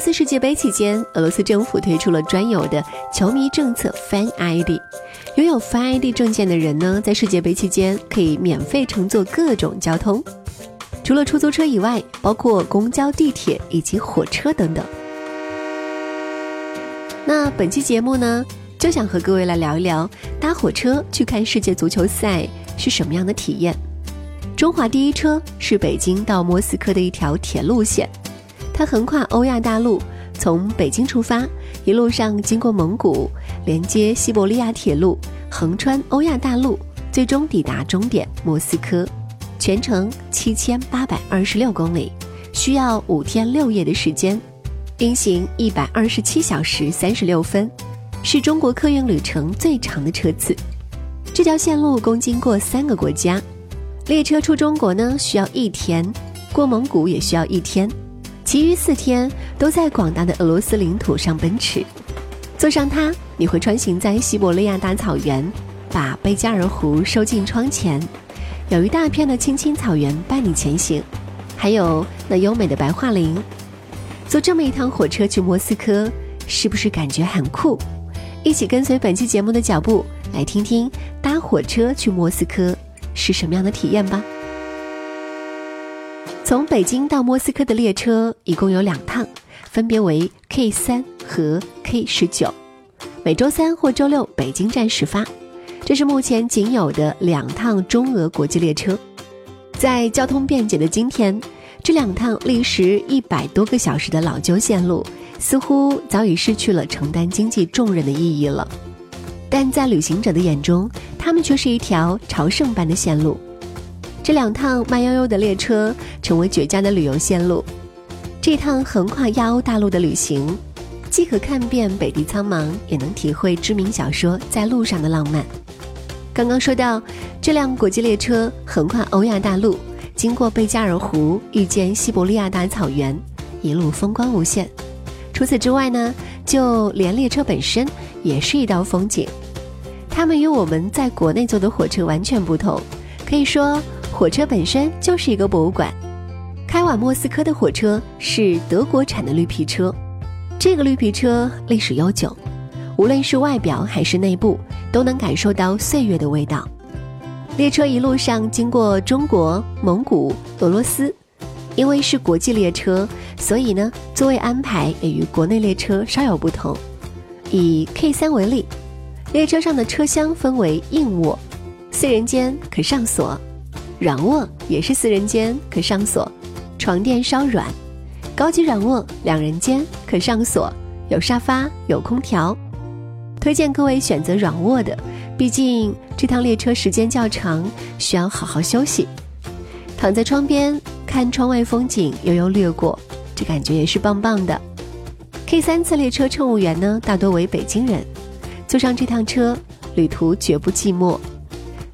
斯世界杯期间，俄罗斯政府推出了专有的球迷政策 Fan ID。拥有 Fan ID 证件的人呢，在世界杯期间可以免费乘坐各种交通，除了出租车以外，包括公交、地铁以及火车等等。那本期节目呢，就想和各位来聊一聊搭火车去看世界足球赛是什么样的体验。中华第一车是北京到莫斯科的一条铁路线。它横跨欧亚大陆，从北京出发，一路上经过蒙古，连接西伯利亚铁路，横穿欧亚大陆，最终抵达终点莫斯科，全程七千八百二十六公里，需要五天六夜的时间，运行一百二十七小时三十六分，是中国客运旅程最长的车次。这条线路共经过三个国家，列车出中国呢需要一天，过蒙古也需要一天。其余四天都在广大的俄罗斯领土上奔驰，坐上它，你会穿行在西伯利亚大草原，把贝加尔湖收进窗前，有一大片的青青草原伴你前行，还有那优美的白桦林。坐这么一趟火车去莫斯科，是不是感觉很酷？一起跟随本期节目的脚步，来听听搭火车去莫斯科是什么样的体验吧。从北京到莫斯科的列车一共有两趟，分别为 K 三和 K 十九，每周三或周六北京站始发。这是目前仅有的两趟中俄国际列车。在交通便捷的今天，这两趟历时一百多个小时的老旧线路，似乎早已失去了承担经济重任的意义了。但在旅行者的眼中，它们却是一条朝圣般的线路。这两趟慢悠悠的列车成为绝佳的旅游线路。这趟横跨亚欧大陆的旅行，既可看遍北地苍茫，也能体会知名小说《在路上》的浪漫。刚刚说到，这辆国际列车横跨欧亚大陆，经过贝加尔湖，遇见西伯利亚大草原，一路风光无限。除此之外呢，就连列车本身也是一道风景。它们与我们在国内坐的火车完全不同，可以说。火车本身就是一个博物馆。开往莫斯科的火车是德国产的绿皮车，这个绿皮车历史悠久，无论是外表还是内部，都能感受到岁月的味道。列车一路上经过中国、蒙古、俄罗斯，因为是国际列车，所以呢，座位安排也与国内列车稍有不同。以 K 三为例，列车上的车厢分为硬卧，四人间可上锁。软卧也是四人间，可上锁，床垫稍软；高级软卧两人间，可上锁，有沙发，有空调。推荐各位选择软卧的，毕竟这趟列车时间较长，需要好好休息。躺在窗边看窗外风景，悠悠掠过，这感觉也是棒棒的。K 三次列车乘务员呢，大多为北京人，坐上这趟车，旅途绝不寂寞。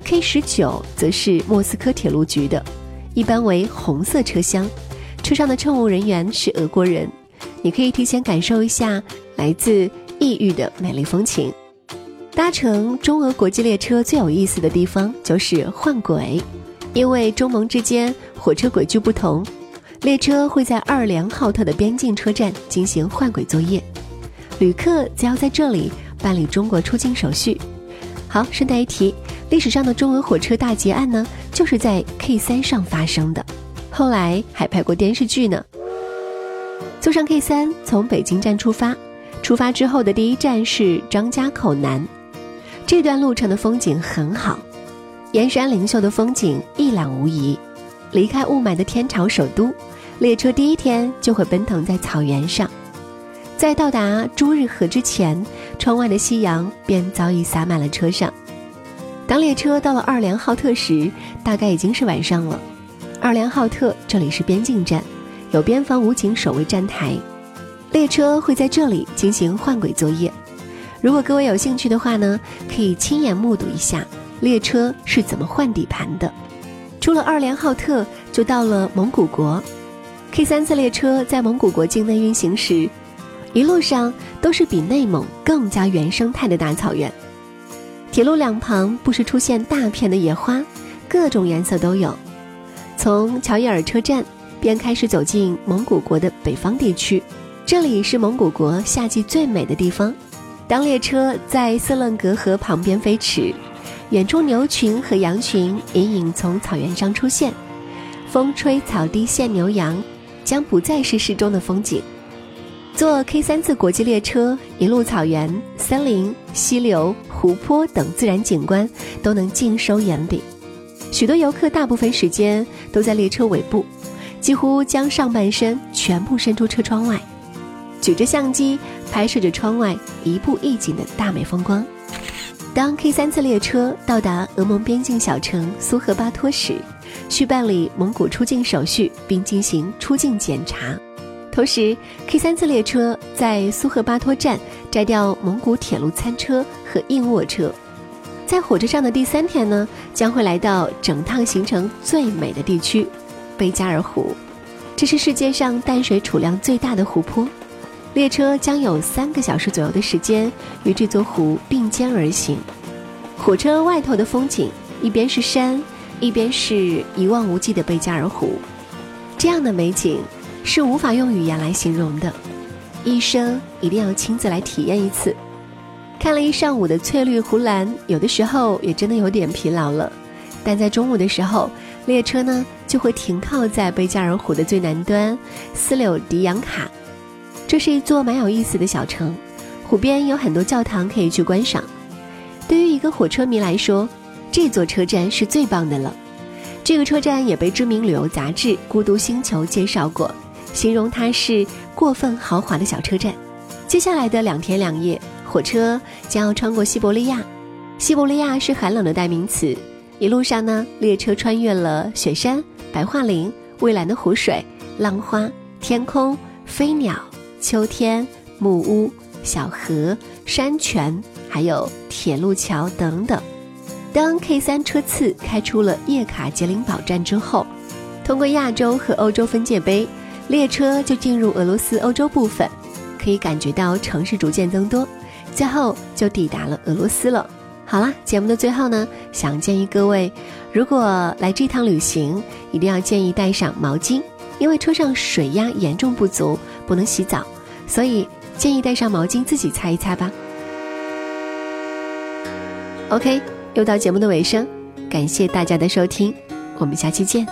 K 十九则是莫斯科铁路局的，一般为红色车厢，车上的乘务人员是俄国人，你可以提前感受一下来自异域的美丽风情。搭乘中俄国际列车最有意思的地方就是换轨，因为中蒙之间火车轨距不同，列车会在二连浩特的边境车站进行换轨作业，旅客则要在这里办理中国出境手续。好，顺带一提。历史上的中俄火车大劫案呢，就是在 K 三上发生的，后来还拍过电视剧呢。坐上 K 三，从北京站出发，出发之后的第一站是张家口南，这段路程的风景很好，燕山灵秀的风景一览无遗。离开雾霾的天朝首都，列车第一天就会奔腾在草原上。在到达朱日河之前，窗外的夕阳便早已洒满了车上。当列车到了二连浩特时，大概已经是晚上了。二连浩特这里是边境站，有边防武警守卫站台，列车会在这里进行换轨作业。如果各位有兴趣的话呢，可以亲眼目睹一下列车是怎么换底盘的。出了二连浩特，就到了蒙古国。K 三次列车在蒙古国境内运行时。一路上都是比内蒙更加原生态的大草原，铁路两旁不时出现大片的野花，各种颜色都有。从乔伊尔车站便开始走进蒙古国的北方地区，这里是蒙古国夏季最美的地方。当列车在色楞格河旁边飞驰，远处牛群和羊群隐隐从草原上出现，风吹草低见牛羊，将不再是诗中的风景。坐 K 三次国际列车，一路草原、森林、溪流、湖泊等自然景观都能尽收眼底。许多游客大部分时间都在列车尾部，几乎将上半身全部伸出车窗外，举着相机拍摄着窗外一步一景的大美风光。当 K 三次列车到达俄蒙边境小城苏赫巴托时，需办理蒙古出境手续，并进行出境检查。同时，K 三次列车在苏赫巴托站摘掉蒙古铁路餐车和硬卧车，在火车上的第三天呢，将会来到整趟行程最美的地区——贝加尔湖。这是世界上淡水储量最大的湖泊，列车将有三个小时左右的时间与这座湖并肩而行。火车外头的风景，一边是山，一边是一望无际的贝加尔湖，这样的美景。是无法用语言来形容的，一生一定要亲自来体验一次。看了一上午的翠绿湖蓝，有的时候也真的有点疲劳了。但在中午的时候，列车呢就会停靠在贝加尔湖的最南端斯柳迪扬卡，这是一座蛮有意思的小城，湖边有很多教堂可以去观赏。对于一个火车迷来说，这座车站是最棒的了。这个车站也被知名旅游杂志《孤独星球》介绍过。形容它是过分豪华的小车站。接下来的两天两夜，火车将要穿过西伯利亚。西伯利亚是寒冷的代名词。一路上呢，列车穿越了雪山、白桦林、蔚蓝的湖水、浪花、天空、飞鸟、秋天、木屋、小河、山泉，还有铁路桥等等。当 K 三车次开出了叶卡捷琳堡站之后，通过亚洲和欧洲分界碑。列车就进入俄罗斯欧洲部分，可以感觉到城市逐渐增多，最后就抵达了俄罗斯了。好啦，节目的最后呢，想建议各位，如果来这趟旅行，一定要建议带上毛巾，因为车上水压严重不足，不能洗澡，所以建议带上毛巾自己擦一擦吧。OK，又到节目的尾声，感谢大家的收听，我们下期见。